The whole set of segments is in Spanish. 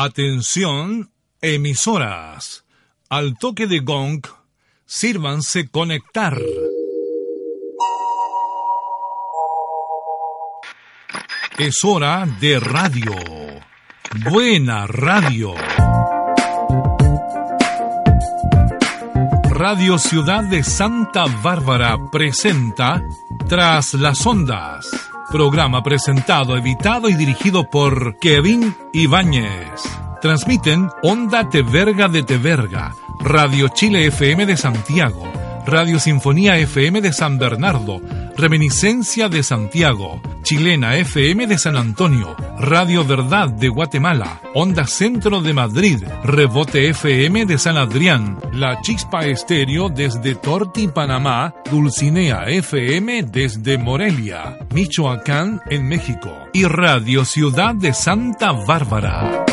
Atención, emisoras. Al toque de gong, sírvanse conectar. Es hora de radio. Buena radio. Radio Ciudad de Santa Bárbara presenta Tras las Ondas. Programa presentado, editado y dirigido por Kevin Ibáñez. Transmiten Onda Teverga de Teverga, Radio Chile FM de Santiago, Radio Sinfonía FM de San Bernardo, Reminiscencia de Santiago, Chilena FM de San Antonio, Radio Verdad de Guatemala, Onda Centro de Madrid, Rebote FM de San Adrián, La Chispa Estéreo desde Torti, Panamá, Dulcinea FM desde Morelia, Michoacán en México y Radio Ciudad de Santa Bárbara.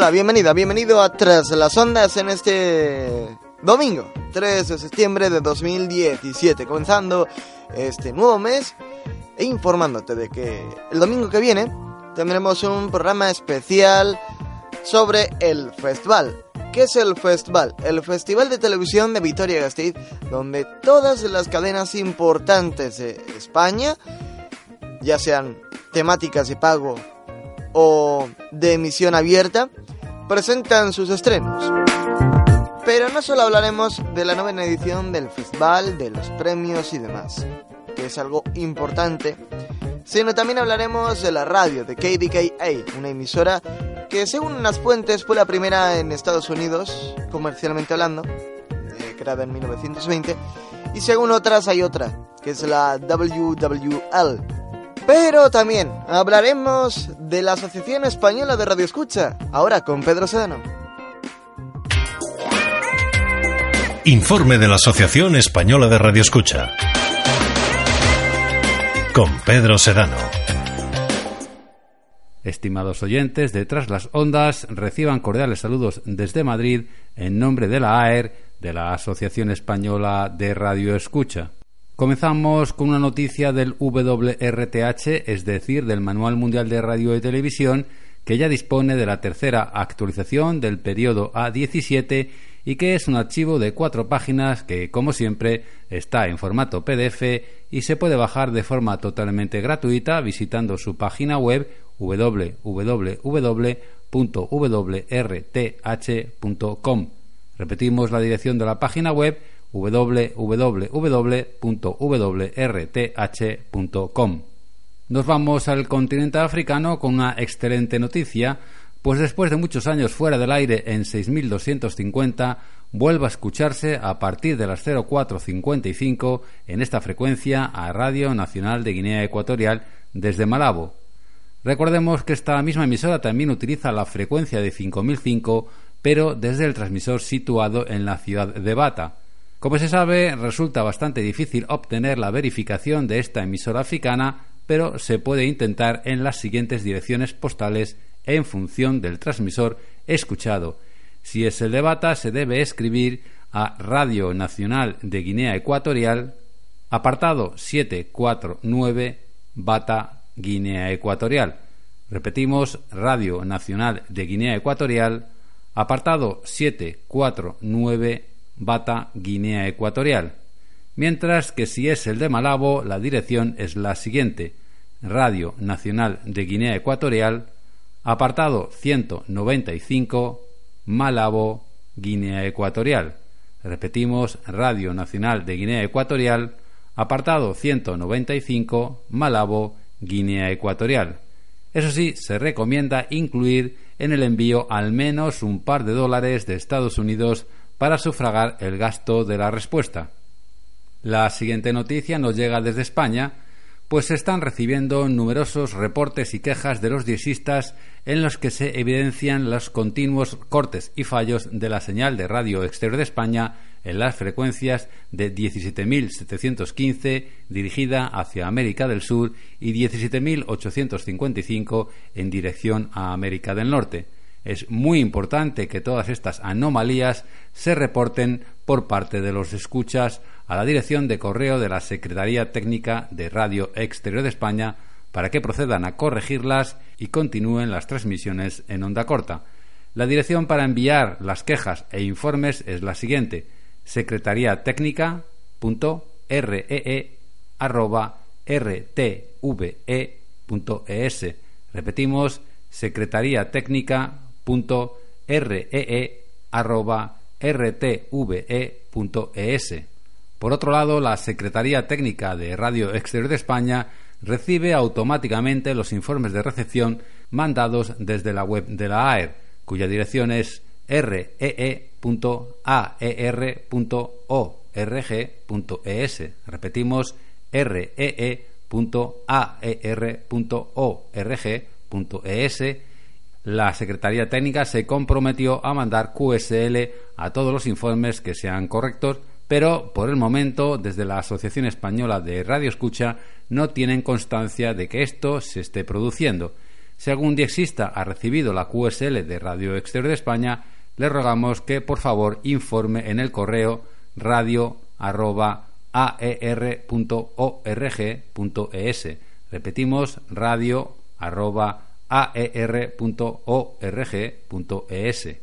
Hola, bienvenida, bienvenido a Tras las Ondas en este domingo, 3 de septiembre de 2017, comenzando este nuevo mes e informándote de que el domingo que viene tendremos un programa especial sobre el festival. ¿Qué es el festival? El Festival de Televisión de Vitoria-Gasteiz, donde todas las cadenas importantes de España, ya sean temáticas de pago o de emisión abierta, presentan sus estrenos. Pero no solo hablaremos de la novena edición del festival, de los premios y demás, que es algo importante, sino también hablaremos de la radio, de KDKA, una emisora que según unas fuentes fue la primera en Estados Unidos, comercialmente hablando, eh, creada en 1920, y según otras hay otra, que es la WWL. Pero también hablaremos de la Asociación Española de Radio Escucha, ahora con Pedro Sedano. Informe de la Asociación Española de Radioescucha. Con Pedro Sedano. Estimados oyentes de Tras las Ondas, reciban cordiales saludos desde Madrid en nombre de la AER, de la Asociación Española de Radioescucha. Comenzamos con una noticia del WRTH, es decir, del Manual Mundial de Radio y Televisión, que ya dispone de la tercera actualización del periodo A17 y que es un archivo de cuatro páginas que, como siempre, está en formato PDF y se puede bajar de forma totalmente gratuita visitando su página web www.wrth.com. Repetimos la dirección de la página web www.wrth.com. Nos vamos al continente africano con una excelente noticia pues después de muchos años fuera del aire en 6250, vuelve a escucharse a partir de las 0455 en esta frecuencia a Radio Nacional de Guinea Ecuatorial desde Malabo. Recordemos que esta misma emisora también utiliza la frecuencia de 5005, pero desde el transmisor situado en la ciudad de Bata. Como se sabe, resulta bastante difícil obtener la verificación de esta emisora africana, pero se puede intentar en las siguientes direcciones postales en función del transmisor escuchado. Si es el de Bata, se debe escribir a Radio Nacional de Guinea Ecuatorial, apartado 749, Bata, Guinea Ecuatorial. Repetimos, Radio Nacional de Guinea Ecuatorial, apartado 749, Bata, Guinea Ecuatorial. Mientras que si es el de Malabo, la dirección es la siguiente: Radio Nacional de Guinea Ecuatorial, Apartado 195, Malabo, Guinea Ecuatorial. Repetimos, Radio Nacional de Guinea Ecuatorial, apartado 195, Malabo, Guinea Ecuatorial. Eso sí, se recomienda incluir en el envío al menos un par de dólares de Estados Unidos para sufragar el gasto de la respuesta. La siguiente noticia nos llega desde España, pues se están recibiendo numerosos reportes y quejas de los diexistas en los que se evidencian los continuos cortes y fallos de la señal de radio exterior de España en las frecuencias de 17.715 dirigida hacia América del Sur y 17.855 en dirección a América del Norte. Es muy importante que todas estas anomalías se reporten por parte de los escuchas a la dirección de correo de la Secretaría Técnica de Radio Exterior de España para que procedan a corregirlas y continúen las transmisiones en onda corta. La dirección para enviar las quejas e informes es la siguiente: secretariatecnica.ree@rtve.es. Repetimos, secretariatecnica.ree@rtve.es. Por otro lado, la Secretaría Técnica de Radio Exterior de España recibe automáticamente los informes de recepción mandados desde la web de la AER, cuya dirección es ree.aer.org.es. Repetimos, ree.aer.org.es. La Secretaría Técnica se comprometió a mandar QSL a todos los informes que sean correctos pero por el momento desde la Asociación Española de Radio Escucha no tienen constancia de que esto se esté produciendo. Si algún diexista ha recibido la QSL de Radio Exterior de España, le rogamos que por favor informe en el correo radio@aer.org.es. Repetimos radio@aer.org.es.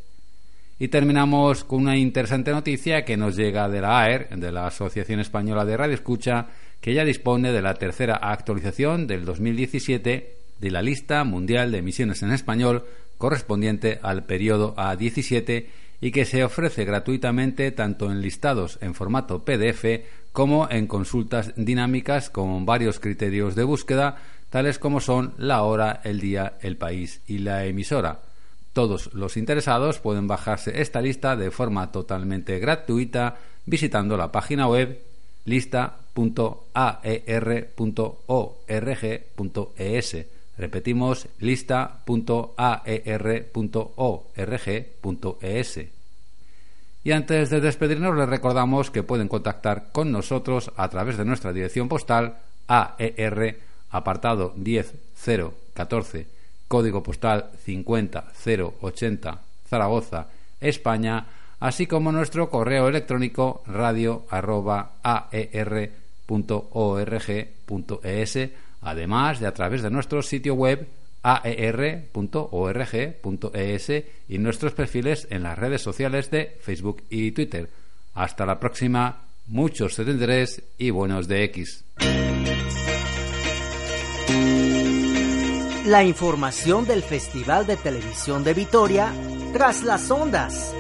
Y terminamos con una interesante noticia que nos llega de la AER, de la Asociación Española de Radio Escucha, que ya dispone de la tercera actualización del 2017 de la lista mundial de emisiones en español correspondiente al periodo A17 y que se ofrece gratuitamente tanto en listados en formato PDF como en consultas dinámicas con varios criterios de búsqueda, tales como son la hora, el día, el país y la emisora. Todos los interesados pueden bajarse esta lista de forma totalmente gratuita visitando la página web lista.aer.org.es. Repetimos, lista.aer.org.es. Y antes de despedirnos les recordamos que pueden contactar con nosotros a través de nuestra dirección postal AER apartado 10014 código postal 50080 Zaragoza, España, así como nuestro correo electrónico radio@aer.org.es, además de a través de nuestro sitio web aer.org.es y nuestros perfiles en las redes sociales de Facebook y Twitter. Hasta la próxima, muchos 73 y buenos de X. La información del Festival de Televisión de Vitoria tras las ondas.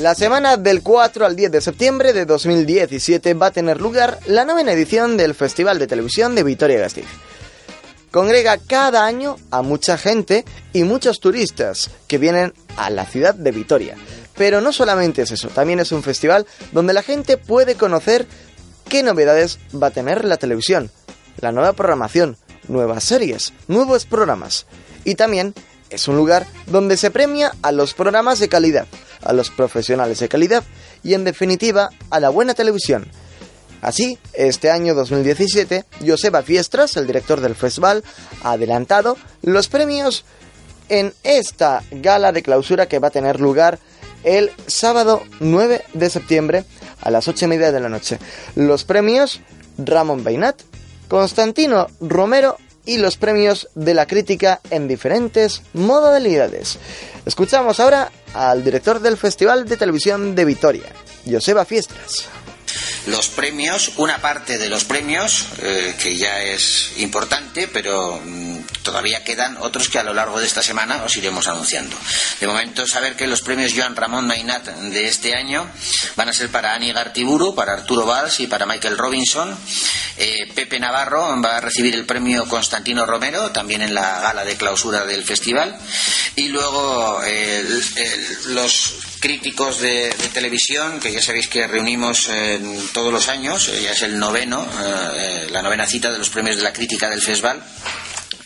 La semana del 4 al 10 de septiembre de 2017 va a tener lugar la novena edición del Festival de Televisión de Vitoria-Gasteiz. Congrega cada año a mucha gente y muchos turistas que vienen a la ciudad de Vitoria. Pero no solamente es eso, también es un festival donde la gente puede conocer qué novedades va a tener la televisión, la nueva programación, nuevas series, nuevos programas. Y también es un lugar donde se premia a los programas de calidad, a los profesionales de calidad y en definitiva a la buena televisión. Así, este año 2017, Joseba Fiestras, el director del festival, ha adelantado los premios en esta gala de clausura que va a tener lugar el sábado 9 de septiembre a las 8 y media de la noche. Los premios Ramón Beinat, Constantino Romero y los premios de la crítica en diferentes modalidades. Escuchamos ahora al director del Festival de Televisión de Vitoria, Joseba Fiestras los premios, una parte de los premios, eh, que ya es importante, pero mm, todavía quedan otros que a lo largo de esta semana os iremos anunciando. De momento, saber que los premios Joan Ramón Mainat de este año van a ser para Ani Gartiburu, para Arturo Valls y para Michael Robinson. Eh, Pepe Navarro va a recibir el premio Constantino Romero, también en la gala de clausura del festival. Y luego los críticos de, televisión, que ya sabéis que reunimos todos los años, ya es el noveno, la novena cita de los premios de la crítica del festival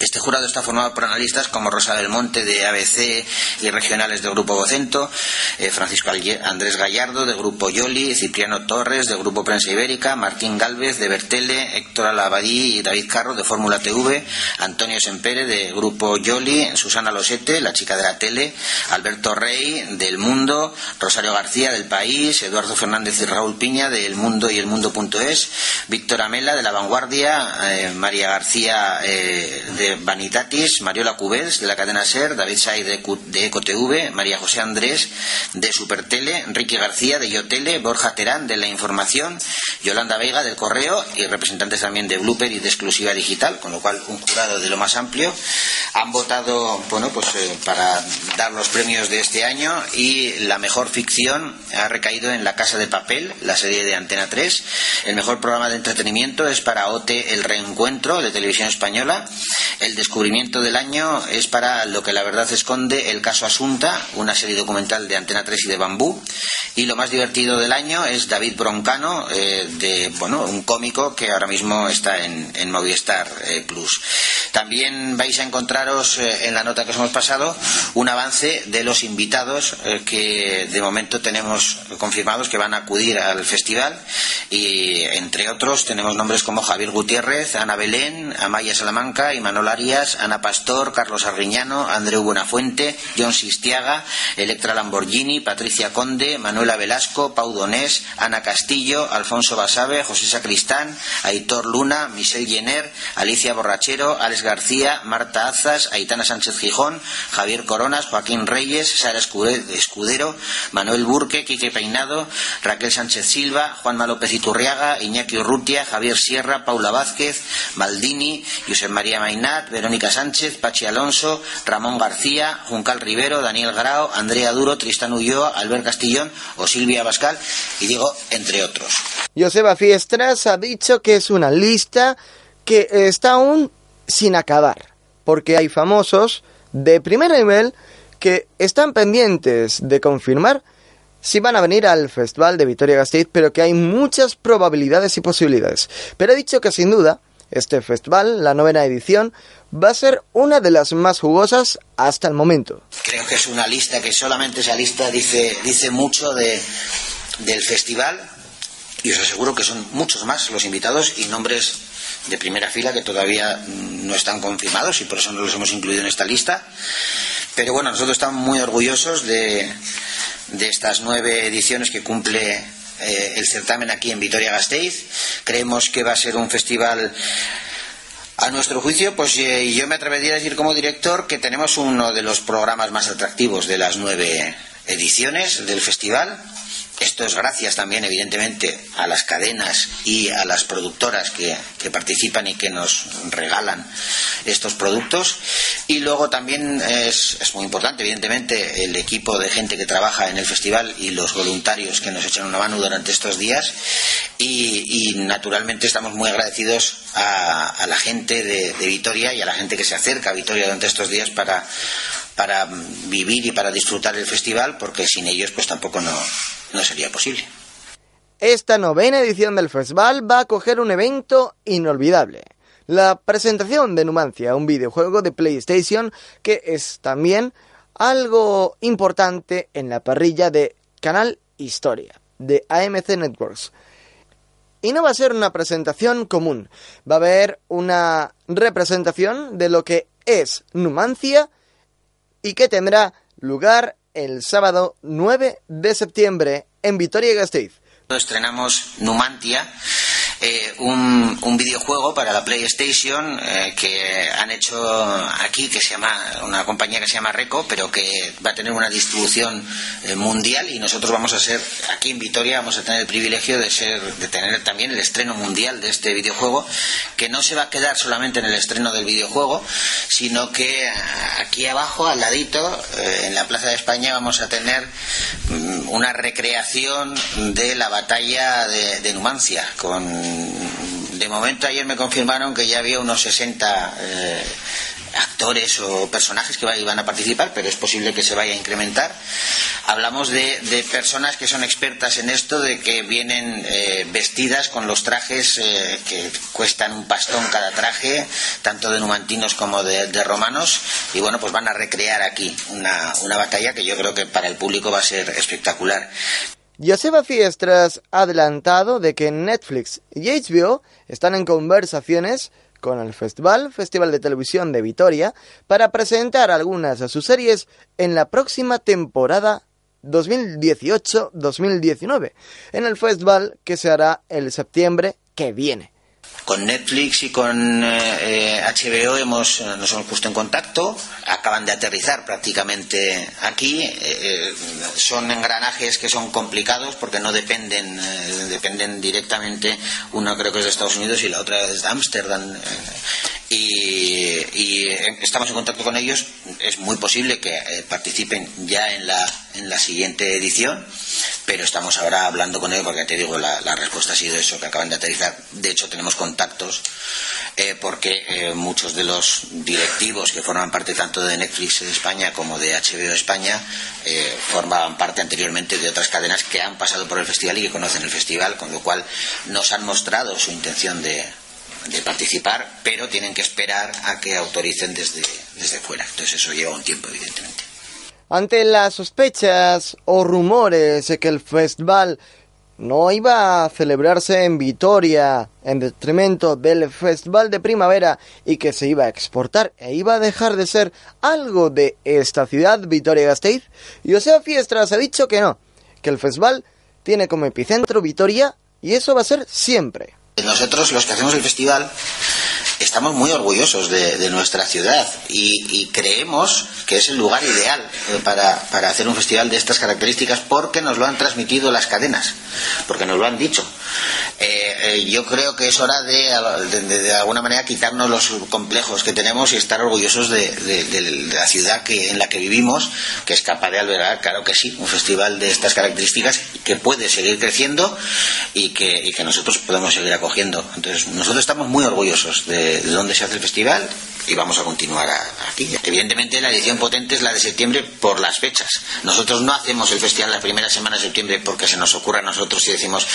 este jurado está formado por analistas como Rosa del Monte de ABC y regionales del Grupo Vocento, eh, Francisco Andrés Gallardo del Grupo Yoli, Cipriano Torres del Grupo Prensa Ibérica, Martín Galvez de Bertele, Héctor Alabadí y David Carro de Fórmula TV, Antonio Sempere de Grupo Yoli, Susana Losete, la chica de la tele, Alberto Rey del Mundo, Rosario García del País, Eduardo Fernández y Raúl Piña del Mundo y el Mundo.es, Víctor Amela de La Vanguardia, eh, María García eh, de Vanitatis, Mariola Cubels de la cadena SER, David Say de, de EcoTV, María José Andrés de Supertele, Enrique García de Yotele, Borja Terán de La Información, Yolanda Vega del Correo y representantes también de Blooper y de Exclusiva Digital, con lo cual un jurado de lo más amplio. Han votado, bueno, pues eh, para dar los premios de este año y la mejor ficción ha recaído en La Casa de Papel, la serie de Antena 3. El mejor programa de entretenimiento es para OTE El Reencuentro de Televisión Española. El descubrimiento del año es para Lo que la verdad esconde, el caso Asunta, una serie documental de Antena 3 y de Bambú. Y lo más divertido del año es David Broncano, eh, bueno, un cómico que ahora mismo está en, Movistar eh, Plus. También vais a encontraros eh, en la nota que os hemos pasado un avance de los invitados que de momento tenemos confirmados que van a acudir al festival y entre otros tenemos nombres como Javier Gutiérrez, Ana Belén, Amaya Salamanca y Manuel Ana Pastor, Carlos Arriñano, Andreu Buenafuente, John Sistiaga, Electra Lamborghini, Patricia Conde, Manuela Velasco, Pau Donés, Ana Castillo, Alfonso Basabe, José Sacristán, Aitor Luna, Michelle Jenner, Alicia Borrachero, Alex García, Marta Azas, Aitana Sánchez Gijón, Javier Coronas, Joaquín Reyes, Sara Escudero, Manuel Burque, Quique Peinado, Raquel Sánchez Silva, Juanma López Iturriaga, Iñaki Urrutia, Javier Sierra, Paula Vázquez, Maldini, José María Verónica Sánchez, Pachi Alonso, Ramón García, Juncal Rivero, Daniel Grao, Andrea Duro, Tristán Ulloa, Albert Castillón o Silvia Bascal, y digo, entre otros. Joseba Fiestras ha dicho que es una lista que está aún sin acabar, porque hay famosos de primer nivel que están pendientes de confirmar si van a venir al Festival de Vitoria-Gasteiz, pero que hay muchas probabilidades y posibilidades. Pero he dicho que sin duda este festival, la novena edición, va a ser una de las más jugosas hasta el momento. Creo que es una lista que solamente esa lista dice, dice mucho de, del festival y os aseguro que son muchos más los invitados y nombres de primera fila que todavía no están confirmados y por eso no los hemos incluido en esta lista. Pero bueno, nosotros estamos muy orgullosos de, de estas nueve ediciones que cumple eh, el certamen aquí en Vitoria-Gasteiz. Creemos que va a ser un festival a nuestro juicio, pues eh, yo me atrevería a decir como director que tenemos uno de los programas más atractivos de las nueve ediciones del festival. Esto es gracias también, evidentemente, a las cadenas y a las productoras que, participan y que nos regalan estos productos. Y luego también es, muy importante, evidentemente, el equipo de gente que trabaja en el festival y los voluntarios que nos echan una mano durante estos días. Y, naturalmente estamos muy agradecidos a, la gente de, Vitoria y a la gente que se acerca a Vitoria durante estos días para para vivir y para disfrutar el festival, porque sin ellos pues tampoco no, no sería posible. Esta novena edición del festival va a coger un evento inolvidable. La presentación de Numancia, un videojuego de PlayStation que es también algo importante en la parrilla de Canal Historia, de AMC Networks. Y no va a ser una presentación común, va a haber una representación de lo que es Numancia y que tendrá lugar el sábado 9 de septiembre en Vitoria-Gasteiz. Estrenamos Numantia eh, un, videojuego para la PlayStation eh, que han hecho aquí, que se llama, una compañía que se llama Reco, pero que va a tener una distribución eh, mundial y nosotros vamos a ser, aquí en Vitoria, vamos a tener el privilegio de ser, de tener también el estreno mundial de este videojuego, que no se va a quedar solamente en el estreno del videojuego, sino que aquí abajo, al ladito, en la Plaza de España, vamos a tener mm, una recreación de la batalla de, de Numancia, con de momento ayer me confirmaron que ya había unos 60 eh, actores o personajes que van a participar, pero es posible que se vaya a incrementar. Hablamos de, personas que son expertas en esto, de que vienen eh, vestidas con los trajes eh, que cuestan un pastón cada traje, tanto de numantinos como de, romanos, y bueno, pues van a recrear aquí una batalla que yo creo que para el público va a ser espectacular. Joseba Fiestras ha adelantado de que Netflix y HBO están en conversaciones con el Festival, Festival de Televisión de Vitoria, para presentar algunas de sus series en la próxima temporada 2018-2019, en el festival que se hará el septiembre que viene. Con Netflix y con HBO eh, eh, hemos, eh, nos hemos puesto en contacto, acaban de aterrizar prácticamente aquí, son engranajes que son complicados porque no dependen, dependen directamente, una creo que es de Estados Unidos y la otra es de Ámsterdam, y, estamos en contacto con ellos. Es muy posible que eh, participen ya en la, en la siguiente edición, pero estamos ahora hablando con ellos porque te digo, la, respuesta ha sido eso, que acaban de aterrizar. De hecho, tenemos contactos eh, porque eh, muchos de los directivos que forman parte de Netflix España como de HBO España formaban parte anteriormente de otras cadenas que han pasado por el festival y que conocen el festival, con lo cual nos han mostrado su intención de de participar, pero tienen que esperar a que autoricen desde, desde fuera. Entonces eso lleva un tiempo, evidentemente. Ante las sospechas o rumores de que el festival no iba a celebrarse en Vitoria en detrimento del Festival de Primavera y que se iba a exportar e iba a dejar de ser algo de esta ciudad, Vitoria-Gasteiz, José Fiestras ha dicho que no, que el festival tiene como epicentro Vitoria y eso va a ser siempre. Nosotros, los que hacemos el festival, estamos muy orgullosos de, nuestra ciudad y, creemos que es el lugar ideal eh, para, hacer un festival de estas características porque nos lo han transmitido las cadenas, porque nos lo han dicho. Eh, eh, yo creo que es hora de, de, alguna manera quitarnos los complejos que tenemos y estar orgullosos de, la ciudad que, en la que vivimos, que es capaz de albergar, claro que sí, un festival de estas características que puede seguir creciendo y que, y que nosotros podemos seguir acogiendo. Entonces, nosotros estamos muy orgullosos de de, dónde se hace el festival y vamos a continuar aquí. Evidentemente la edición potente es la de septiembre por las fechas. Nosotros no hacemos el festival la primera semana de septiembre porque se nos ocurra a nosotros y decimos,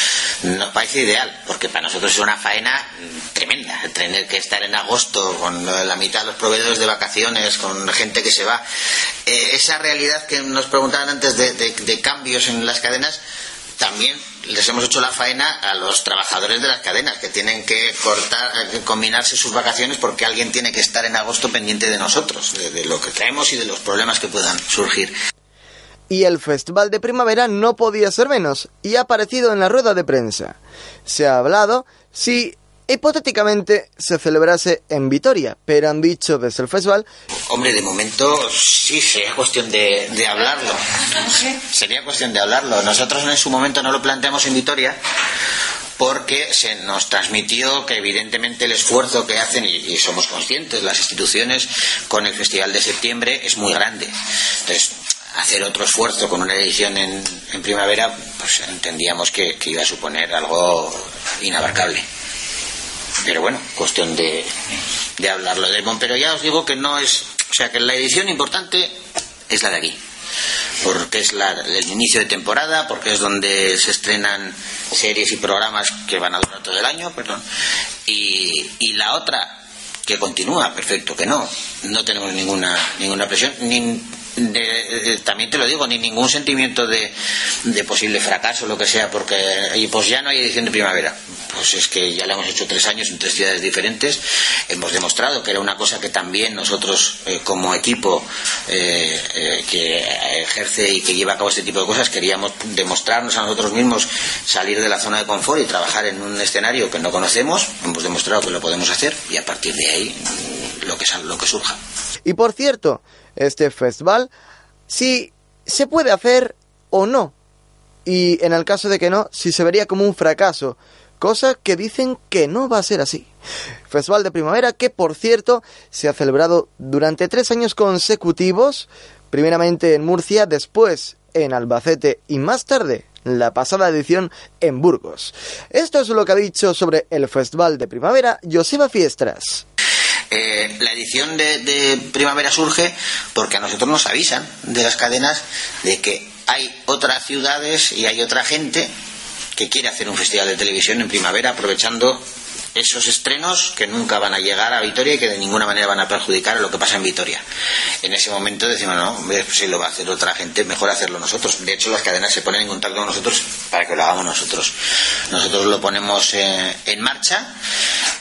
nos parece ideal, porque para nosotros es una faena tremenda, tener que estar en agosto con la mitad de los proveedores de vacaciones, con gente que se va. Eh, esa realidad que nos preguntaban antes de cambios en las cadenas, también les hemos hecho la faena a los trabajadores de las cadenas que tienen que cortar, eh, combinarse sus vacaciones porque alguien tiene que estar en agosto pendiente de nosotros, de, lo que traemos y de los problemas que puedan surgir. Y el Festival de Primavera no podía ser menos y ha aparecido en la rueda de prensa. Se ha hablado si hipotéticamente se celebrase en Vitoria, pero han dicho desde el festival... Hombre, de momento sí, sería cuestión de, de hablarlo. Sería cuestión de hablarlo. Nosotros en su momento no lo planteamos en Vitoria porque se nos transmitió que evidentemente el esfuerzo que hacen, y, somos conscientes, las instituciones con el Festival de Septiembre es muy grande. Entonces, hacer otro esfuerzo con una edición en, primavera, pues entendíamos que iba a suponer algo inabarcable. Pero bueno, cuestión de, de hablarlo de Pero ya os digo que no es, o sea, que la edición importante es la de aquí, porque es la, el inicio de temporada, porque es donde se estrenan series y programas que van a durar todo el año, perdón, y, y la otra que continúa, perfecto, que no, no tenemos ninguna ninguna presión, ni, también te lo digo, ni ningún sentimiento de, de posible fracaso, lo que sea, porque y pues ya no hay edición de primavera. Pues es que ya lo hemos hecho tres años en tres ciudades diferentes. Hemos demostrado que era una cosa que también nosotros, eh, como equipo eh, eh, que ejerce y que lleva a cabo este tipo de cosas, queríamos demostrarnos a nosotros mismos salir de la zona de confort y trabajar en un escenario que no conocemos. Hemos demostrado que lo podemos hacer y a partir de ahí lo que, lo que surja. Y por cierto, este festival, si se puede hacer o no. Y en el caso de que no, si se vería como un fracaso, cosa que dicen que no va a ser así. Festival de Primavera que, por cierto, se ha celebrado durante tres años consecutivos, primeramente en Murcia, después en Albacete y más tarde la pasada edición en Burgos. Esto es lo que ha dicho sobre el Festival de Primavera Joseba Fiestras. Eh, la edición de, de primavera surge porque a nosotros nos avisan de las cadenas de que hay otras ciudades y hay otra gente que quiere hacer un festival de televisión en primavera aprovechando esos estrenos que nunca van a llegar a Vitoria y que de ninguna manera van a perjudicar a lo que pasa en Vitoria. En ese momento decimos, no, pues si lo va a hacer otra gente, mejor hacerlo nosotros. De hecho, las cadenas se ponen en contacto con nosotros para que lo hagamos nosotros. Nosotros lo ponemos eh, en marcha.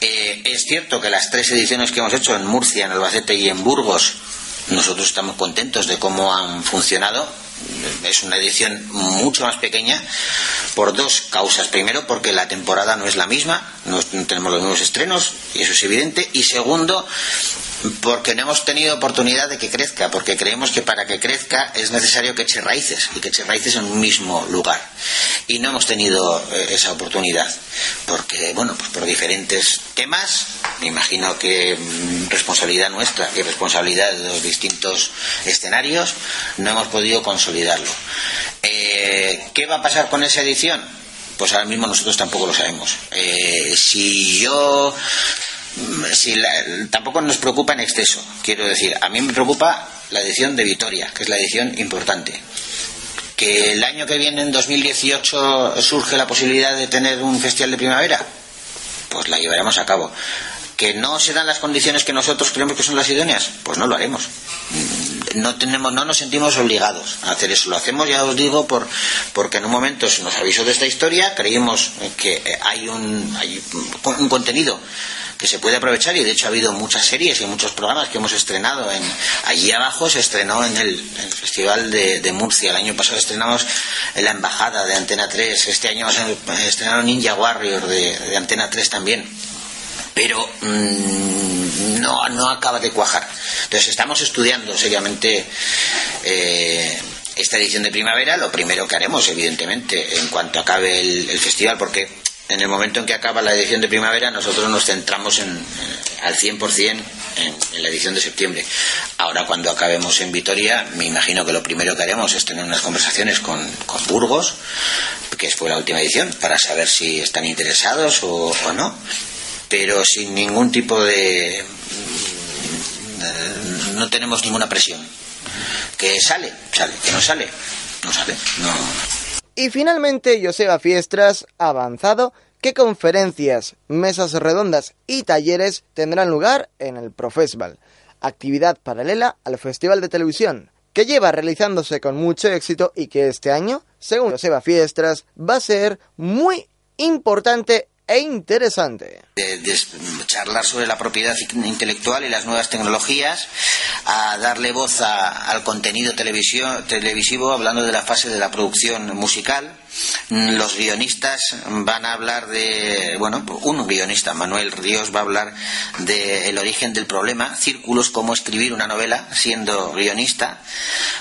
Eh, es cierto que las tres ediciones que hemos hecho en Murcia, en Albacete y en Burgos, nosotros estamos contentos de cómo han funcionado es una edición mucho más pequeña por dos causas. Primero, porque la temporada no es la misma, no tenemos los mismos estrenos, y eso es evidente. Y segundo, porque no hemos tenido oportunidad de que crezca, porque creemos que para que crezca es necesario que eche raíces y que eche raíces en un mismo lugar. Y no hemos tenido eh, esa oportunidad, porque, bueno, pues por diferentes temas, me imagino que mm, responsabilidad nuestra y responsabilidad de los distintos escenarios, no hemos podido consolidarlo. Eh, ¿Qué va a pasar con esa edición? Pues ahora mismo nosotros tampoco lo sabemos. Eh, si yo si tampoco nos preocupa en exceso. Quiero decir, a mí me preocupa la edición de Vitoria, que es la edición importante. Que el año que viene, en 2018, surge la posibilidad de tener un festival de primavera, pues la llevaremos a cabo. ¿Que no se dan las condiciones que nosotros creemos que son las idóneas? Pues no lo haremos. No, tenemos, no nos sentimos obligados a hacer eso. Lo hacemos, ya os digo, por, porque en un momento se nos avisó de esta historia, creímos que hay un, hay un contenido que se puede aprovechar y de hecho ha habido muchas series y muchos programas que hemos estrenado en allí abajo se estrenó en el, Festival de, Murcia el año pasado estrenamos en la embajada de Antena 3 este año estrenaron Ninja Warrior de, Antena 3 también pero mm, no, no acaba de cuajar entonces estamos estudiando seriamente eh, esta edición de primavera, lo primero que haremos, evidentemente, en cuanto acabe el festival, porque en el momento en que acaba la edición de primavera, nosotros nos centramos en, al 100% en, en la edición de septiembre. Ahora, cuando acabemos en Vitoria, me imagino que lo primero que haremos es tener unas conversaciones con, Burgos, que fue la última edición, para saber si están interesados o, no, pero sin ningún tipo de. No tenemos ninguna presión. Que sale, sale, que no sale, no sale, no. Y finalmente Joseba Fiestras ha avanzado qué conferencias, mesas redondas y talleres tendrán lugar en el Profesval, actividad paralela al Festival de Televisión, que lleva realizándose con mucho éxito y que este año, según Joseba Fiestras, va a ser muy importante e interesante. De, charlar sobre la propiedad intelectual y las nuevas tecnologías, a darle voz al contenido televisivo hablando de la fase de la producción musical, los guionistas van a hablar de, bueno, un guionista, Manuel Ríos, va a hablar del origen del problema, círculos, cómo escribir una novela siendo guionista.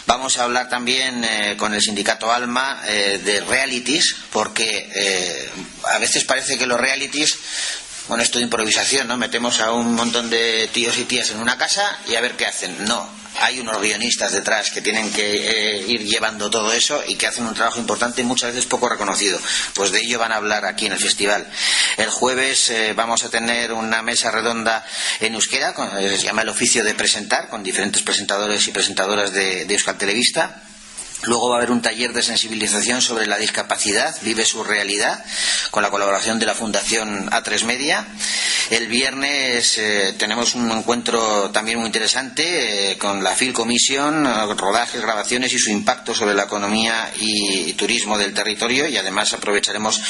Vamos a hablar también eh, con el sindicato Alma eh, de realities, porque eh, a veces parece que los realities bueno, esto de improvisación, ¿no? Metemos a un montón de tíos y tías en una casa y a ver qué hacen. No, hay unos guionistas detrás que tienen que eh, ir llevando todo eso y que hacen un trabajo importante y muchas veces poco reconocido. Pues de ello van a hablar aquí en el festival. El jueves eh, vamos a tener una mesa redonda en euskera, se llama el oficio de presentar, con diferentes presentadores y presentadoras de, de Euskal Luego va a haber un taller de sensibilización sobre la discapacidad, Vive su realidad, con la colaboración de la Fundación A3 Media. El viernes eh, tenemos un encuentro también muy interesante eh, con la Phil Commission, rodajes, grabaciones y su impacto sobre la economía y, turismo del territorio. Y además aprovecharemos,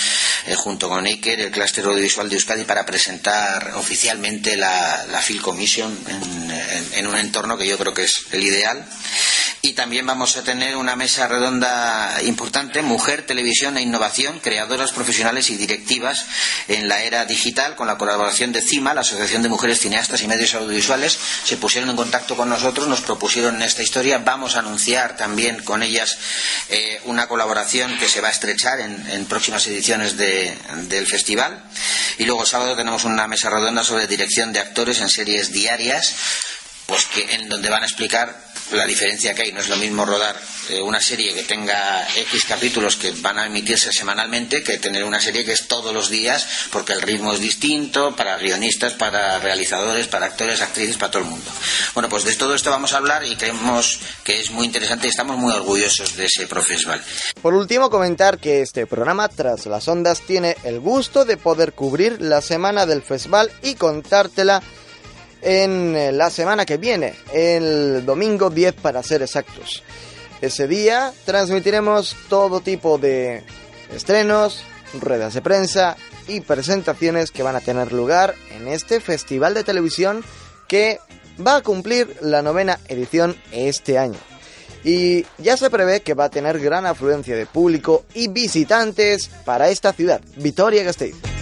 eh, junto con Eiker, el clúster audiovisual de Euskadi para presentar oficialmente la, la Phil Commission en un entorno que yo creo que es el ideal. Y también vamos a tener una mesa redonda importante, Mujer, Televisión e Innovación, creadoras profesionales y directivas en la era digital, con la colaboración de CIMA, la Asociación de Mujeres Cineastas y Medios Audiovisuales. Se pusieron en contacto con nosotros, nos propusieron esta historia. Vamos a anunciar también con ellas eh, una colaboración que se va a estrechar en, próximas ediciones del festival. Y luego sábado tenemos una mesa redonda sobre dirección de actores en series diarias pues que en donde van a explicar la diferencia que hay. No es lo mismo rodar eh, una serie que tenga X capítulos que van a emitirse semanalmente que tener una serie que es todos los días porque el ritmo es distinto para guionistas, para realizadores, para actores, actrices, para todo el mundo. Bueno, pues de todo esto vamos a hablar y creemos que es muy interesante y estamos muy orgullosos de ese profesional. Por último, comentar que este programa Tras las Ondas tiene el gusto de poder cubrir la semana del festival y contártela en eh, la semana que viene, el domingo 10 para ser exactos. Ese día transmitiremos todo tipo de estrenos, ruedas de prensa y presentaciones que van a tener lugar en este festival de televisión que va a cumplir la novena edición este año. Y ya se prevé que va a tener gran afluencia de público y visitantes para esta ciudad, Vitoria-Gasteiz.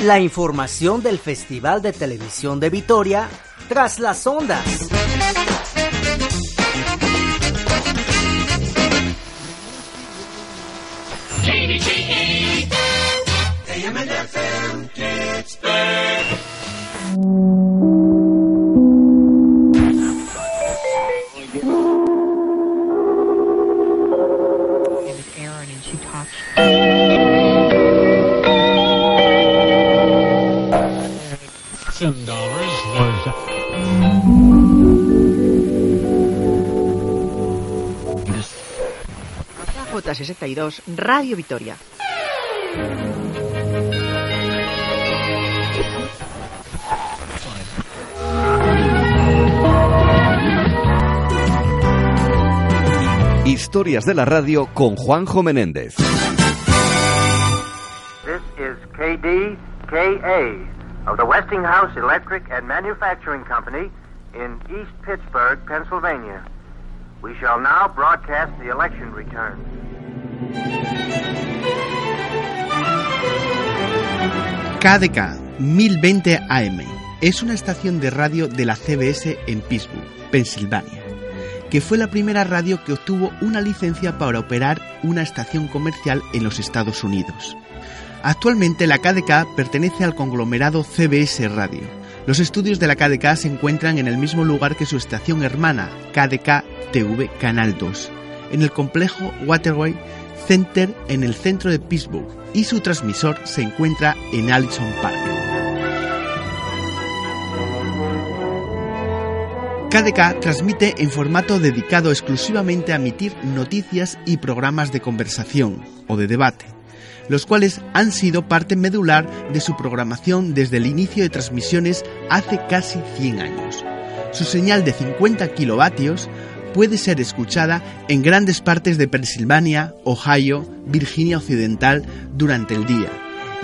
La información del Festival de Televisión de Vitoria tras las ondas. J62 Radio Vitoria. Historias de la radio con Juanjo Menéndez. This is KDKA of the Westinghouse Electric and Manufacturing Company in East Pittsburgh, Pennsylvania. We shall now broadcast the election returns. KDK 1020 AM es una estación de radio de la CBS en Pittsburgh, Pensilvania, que fue la primera radio que obtuvo una licencia para operar una estación comercial en los Estados Unidos. Actualmente la KDK pertenece al conglomerado CBS Radio. Los estudios de la KDK se encuentran en el mismo lugar que su estación hermana, KDK TV Canal 2, en el complejo Waterway Center en el centro de Pittsburgh y su transmisor se encuentra en Allison Park. KDK transmite en formato dedicado exclusivamente a emitir noticias y programas de conversación o de debate, los cuales han sido parte medular de su programación desde el inicio de transmisiones hace casi 100 años. Su señal de 50 kilovatios puede ser escuchada en grandes partes de Pensilvania, Ohio, Virginia Occidental durante el día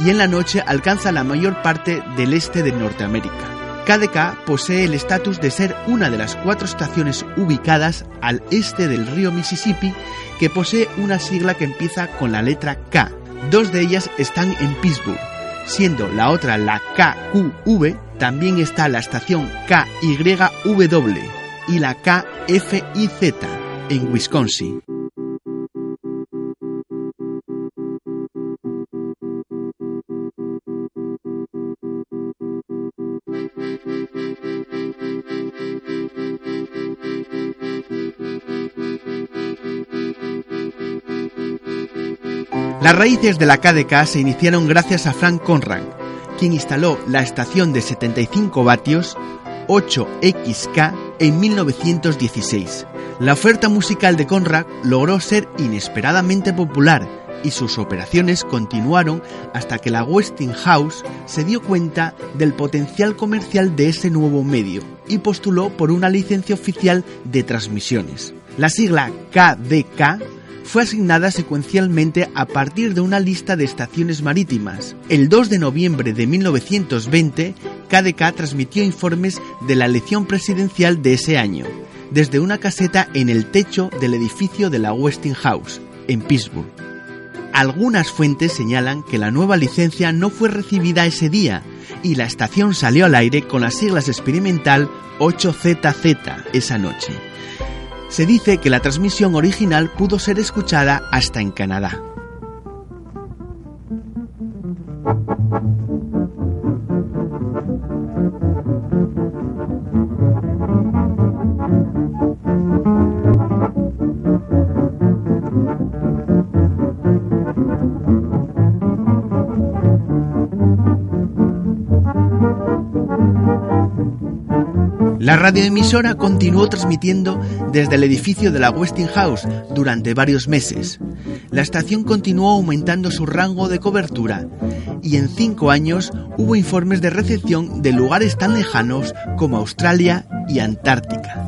y en la noche alcanza la mayor parte del este de Norteamérica. KDK posee el estatus de ser una de las cuatro estaciones ubicadas al este del río Mississippi que posee una sigla que empieza con la letra K. Dos de ellas están en Pittsburgh, siendo la otra la KQV, también está la estación KYW y la KFIZ en Wisconsin. Las raíces de la KDK se iniciaron gracias a Frank Conran, quien instaló la estación de 75 vatios 8XK en 1916. La oferta musical de Conrad logró ser inesperadamente popular y sus operaciones continuaron hasta que la Westinghouse se dio cuenta del potencial comercial de ese nuevo medio y postuló por una licencia oficial de transmisiones. La sigla KDK fue asignada secuencialmente a partir de una lista de estaciones marítimas. El 2 de noviembre de 1920, KDK transmitió informes de la elección presidencial de ese año, desde una caseta en el techo del edificio de la Westinghouse, en Pittsburgh. Algunas fuentes señalan que la nueva licencia no fue recibida ese día y la estación salió al aire con las siglas experimental 8ZZ esa noche. Se dice que la transmisión original pudo ser escuchada hasta en Canadá. La radioemisora continuó transmitiendo desde el edificio de la Westinghouse durante varios meses. La estación continuó aumentando su rango de cobertura y en cinco años hubo informes de recepción de lugares tan lejanos como Australia y Antártica.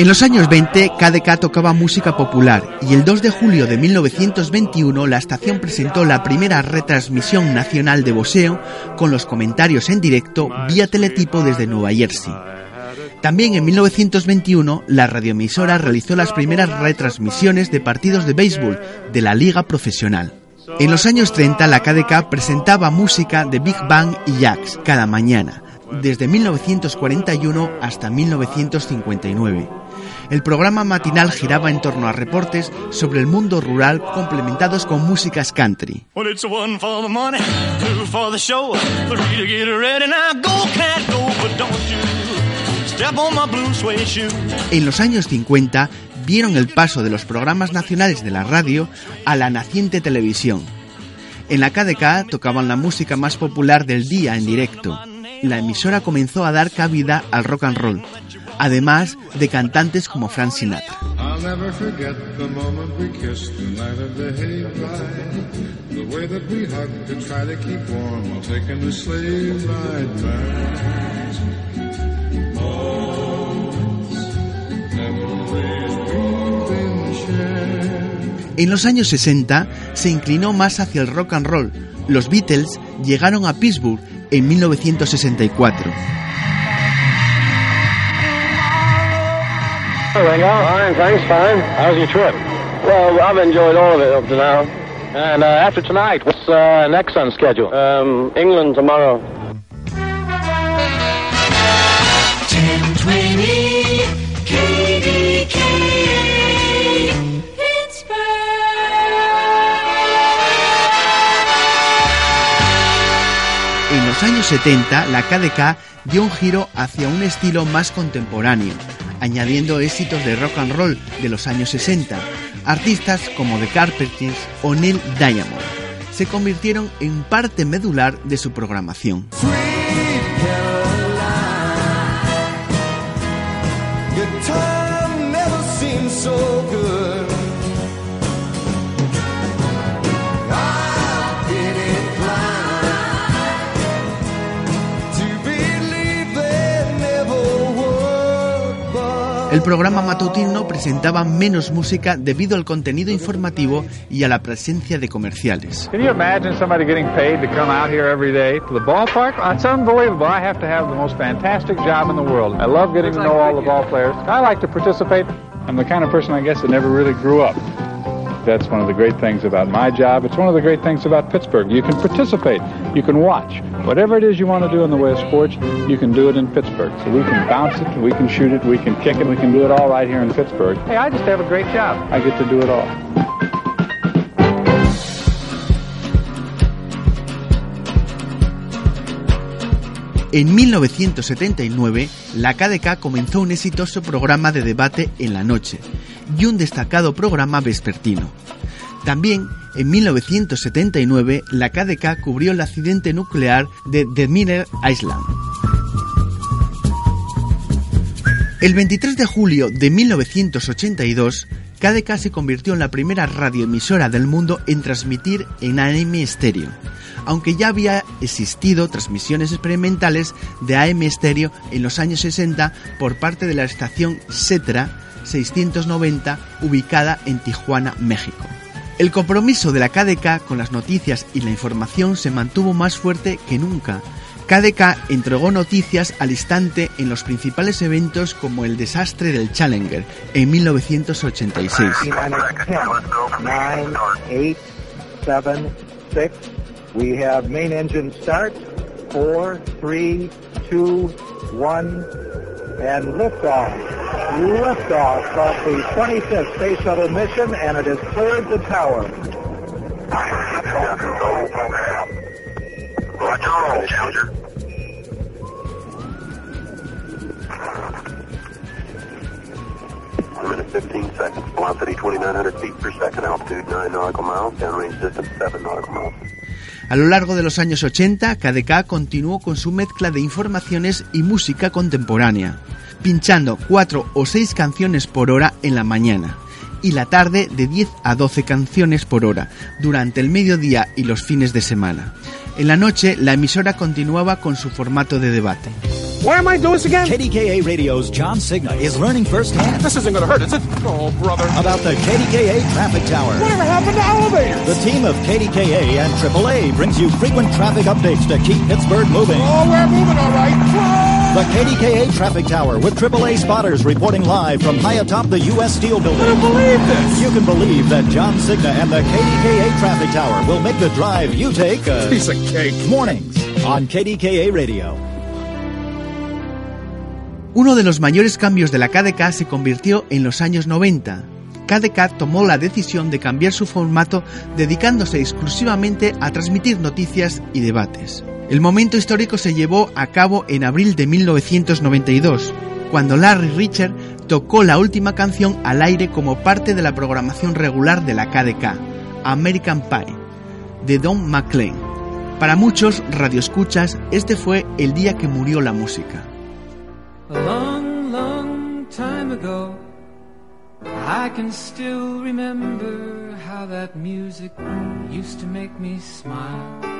En los años 20, KDK tocaba música popular y el 2 de julio de 1921 la estación presentó la primera retransmisión nacional de boxeo con los comentarios en directo vía teletipo desde Nueva Jersey. También en 1921 la radioemisora realizó las primeras retransmisiones de partidos de béisbol de la liga profesional. En los años 30 la KDK presentaba música de Big Bang y Jacks cada mañana, desde 1941 hasta 1959. El programa matinal giraba en torno a reportes sobre el mundo rural complementados con músicas country. En los años 50 vieron el paso de los programas nacionales de la radio a la naciente televisión. En la KDK tocaban la música más popular del día en directo. La emisora comenzó a dar cabida al rock and roll, además de cantantes como Frank Sinatra. En los años 60 se inclinó más hacia el rock and roll. Los Beatles llegaron a Pittsburgh en 1964. Hey, Ringo. Fine, thanks, fine. How's your trip? Well, I've enjoyed all of it up to now. And uh, after tonight, what's uh, next on schedule? Um, England tomorrow. 1020 KDK En los años 70, la KDK dio un giro hacia un estilo más contemporáneo, añadiendo éxitos de rock and roll de los años 60. Artistas como The Carpenters o Neil Diamond se convirtieron en parte medular de su programación. El programa matutino presentaba menos música debido al contenido informativo y a la presencia de comerciales. Can you imagine somebody getting paid to come out here every day to the ballpark? It's unbelievable. I have to have the most fantastic job in the world. I love getting to know all the ball players. I like to participate. I'm the kind of person, I guess, that never really grew up. That's one of the great things about my job. It's one of the great things about Pittsburgh. You can participate. You can watch. Whatever it is you want to do in the way of sports, you can do it in Pittsburgh. So we can bounce it, we can shoot it, we can kick it, we can do it all right here in Pittsburgh. Hey, I just have a great job. I get to do it all. En 1979, la KDK comenzó un exitoso programa de debate en la noche y un destacado programa vespertino. También, en 1979, la KDK cubrió el accidente nuclear de The Miller Island. El 23 de julio de 1982, KDK se convirtió en la primera radioemisora del mundo en transmitir en AM estéreo, aunque ya había existido transmisiones experimentales de AM estéreo en los años 60 por parte de la estación Cetra 690 ubicada en Tijuana, México. El compromiso de la KDK con las noticias y la información se mantuvo más fuerte que nunca. KDK entregó noticias al instante en los principales eventos como el desastre del Challenger en 1986. We have main engine start. Four, three, two, one, and liftoff. Liftoff of the 25th Space Shuttle mission, and it has cleared the tower. seconds. Velocity 2,900 feet per second. Altitude 9 nautical miles. Downrange distance 7 nautical miles. A lo largo de los años 80, KDK continuó con su mezcla de informaciones y música contemporánea, pinchando 4 o 6 canciones por hora en la mañana y la tarde de 10 a 12 canciones por hora durante el mediodía y los fines de semana. En la noche, la emisora continuaba con su formato de debate. Where am I doing this again? KDKA Radio's John Cigna is learning firsthand. This isn't going to hurt, is it? Oh, brother. About the KDKA traffic tower. Whatever happened to elevators? The team of KDKA and AAA brings you frequent traffic updates to keep Pittsburgh moving. Oh, we're moving all right. The KDKA traffic tower with AAA spotters reporting live from high atop the U.S. Steel building. I don't believe this. You can believe that John Cigna and the KDKA traffic tower will make the drive you take a piece of cake. Mornings on KDKA Radio. Uno de los mayores cambios de la KDK se convirtió en los años 90. KDK tomó la decisión de cambiar su formato dedicándose exclusivamente a transmitir noticias y debates. El momento histórico se llevó a cabo en abril de 1992, cuando Larry Richard tocó la última canción al aire como parte de la programación regular de la KDK, American Pie, de Don McLean. Para muchos radioescuchas, este fue el día que murió la música. A long, long time ago, I can still remember how that music used to make me smile.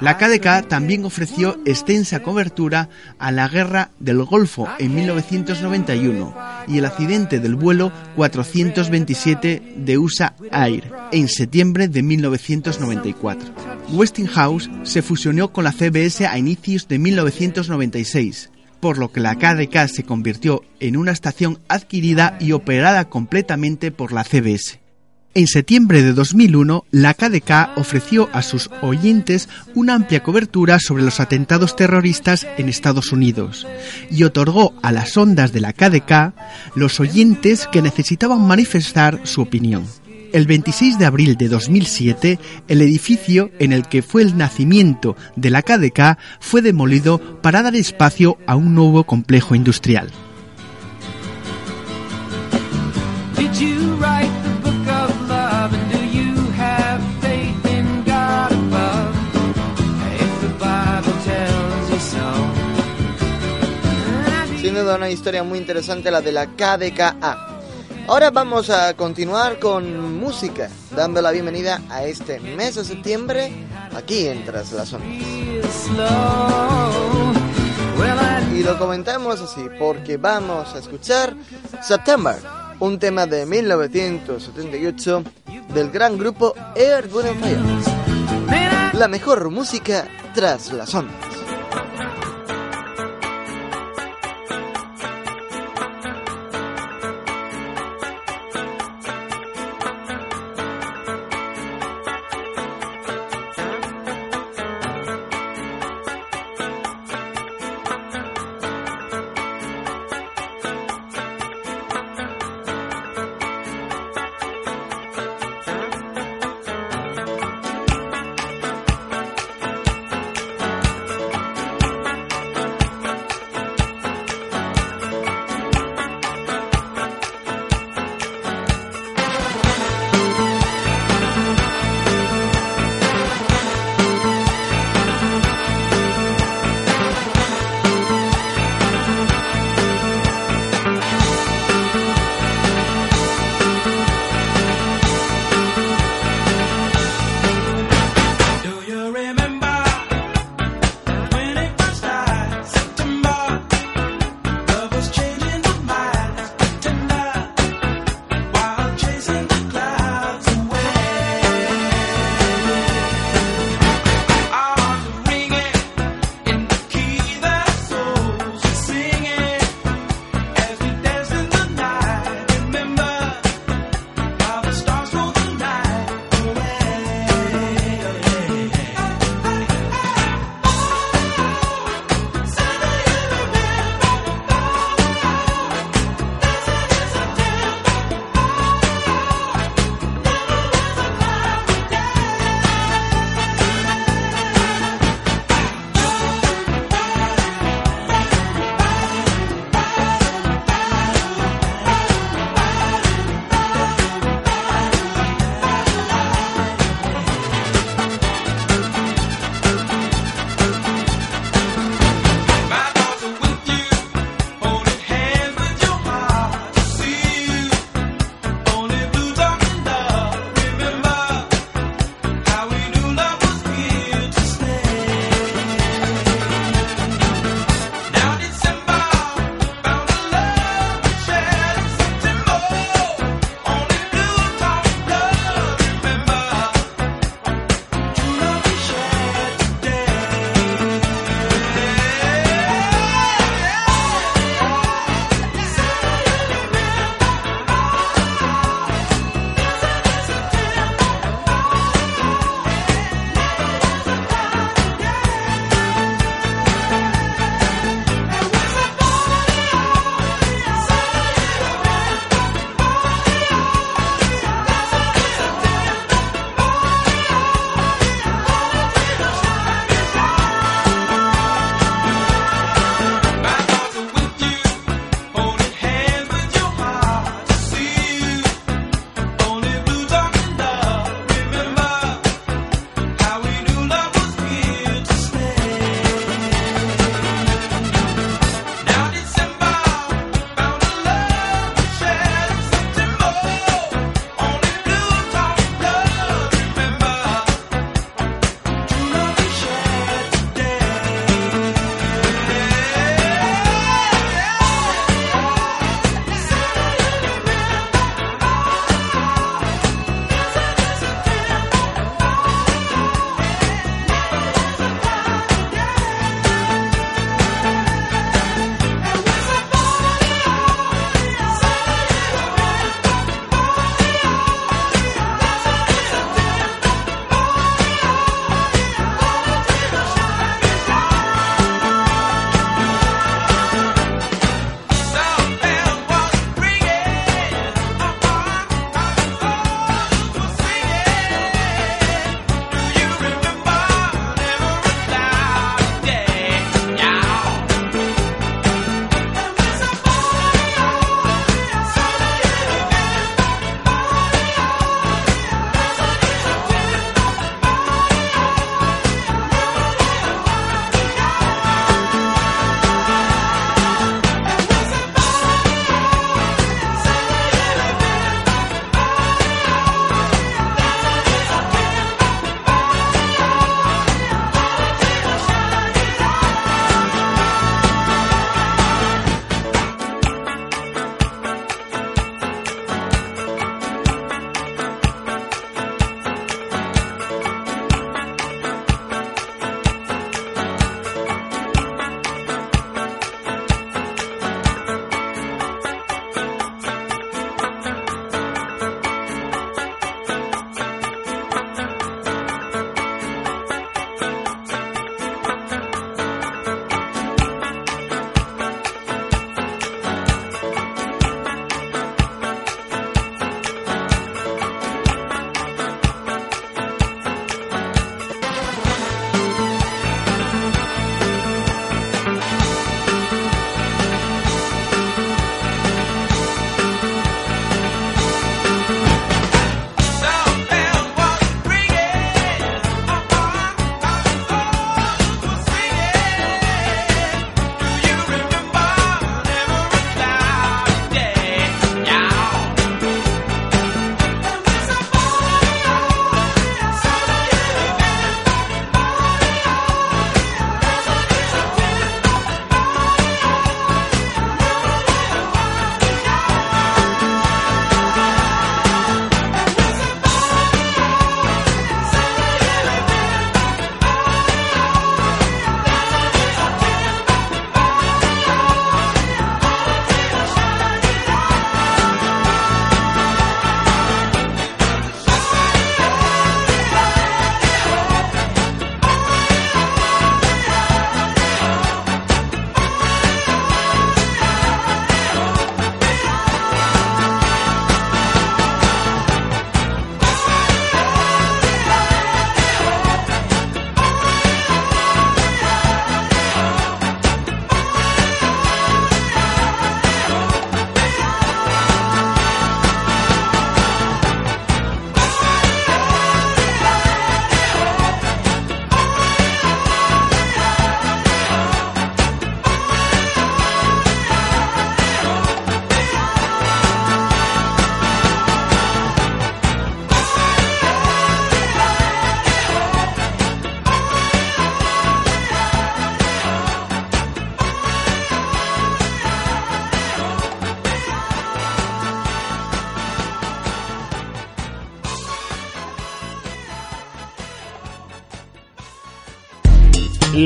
La KDK también ofreció extensa cobertura a la Guerra del Golfo en 1991 y el accidente del vuelo 427 de USA Air en septiembre de 1994. Westinghouse se fusionó con la CBS a inicios de 1996 por lo que la KDK se convirtió en una estación adquirida y operada completamente por la CBS. En septiembre de 2001, la KDK ofreció a sus oyentes una amplia cobertura sobre los atentados terroristas en Estados Unidos y otorgó a las ondas de la KDK los oyentes que necesitaban manifestar su opinión. El 26 de abril de 2007, el edificio en el que fue el nacimiento de la KDK fue demolido para dar espacio a un nuevo complejo industrial. Duda una historia muy interesante la de la KDKA. Ahora vamos a continuar con música, dando la bienvenida a este mes de septiembre aquí en Tras las Ondas. Y lo comentamos así porque vamos a escuchar September, un tema de 1978 del gran grupo Air Fire. La mejor música tras las ondas.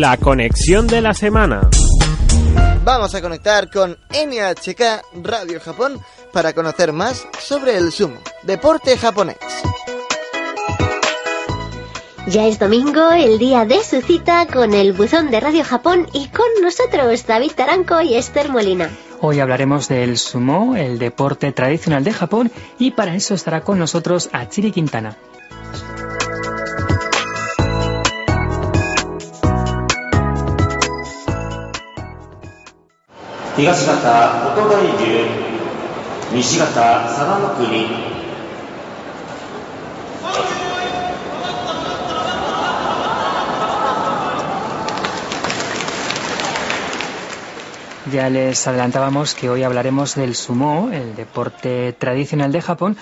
La conexión de la semana. Vamos a conectar con NHK Radio Japón para conocer más sobre el sumo, deporte japonés. Ya es domingo, el día de su cita con el buzón de Radio Japón y con nosotros David Taranco y Esther Molina. Hoy hablaremos del sumo, el deporte tradicional de Japón, y para eso estará con nosotros Achiri Quintana. 東方音大流西方佐賀の国 Ya les adelantábamos que hoy hablaremos del sumo, el deporte tradicional de Japón.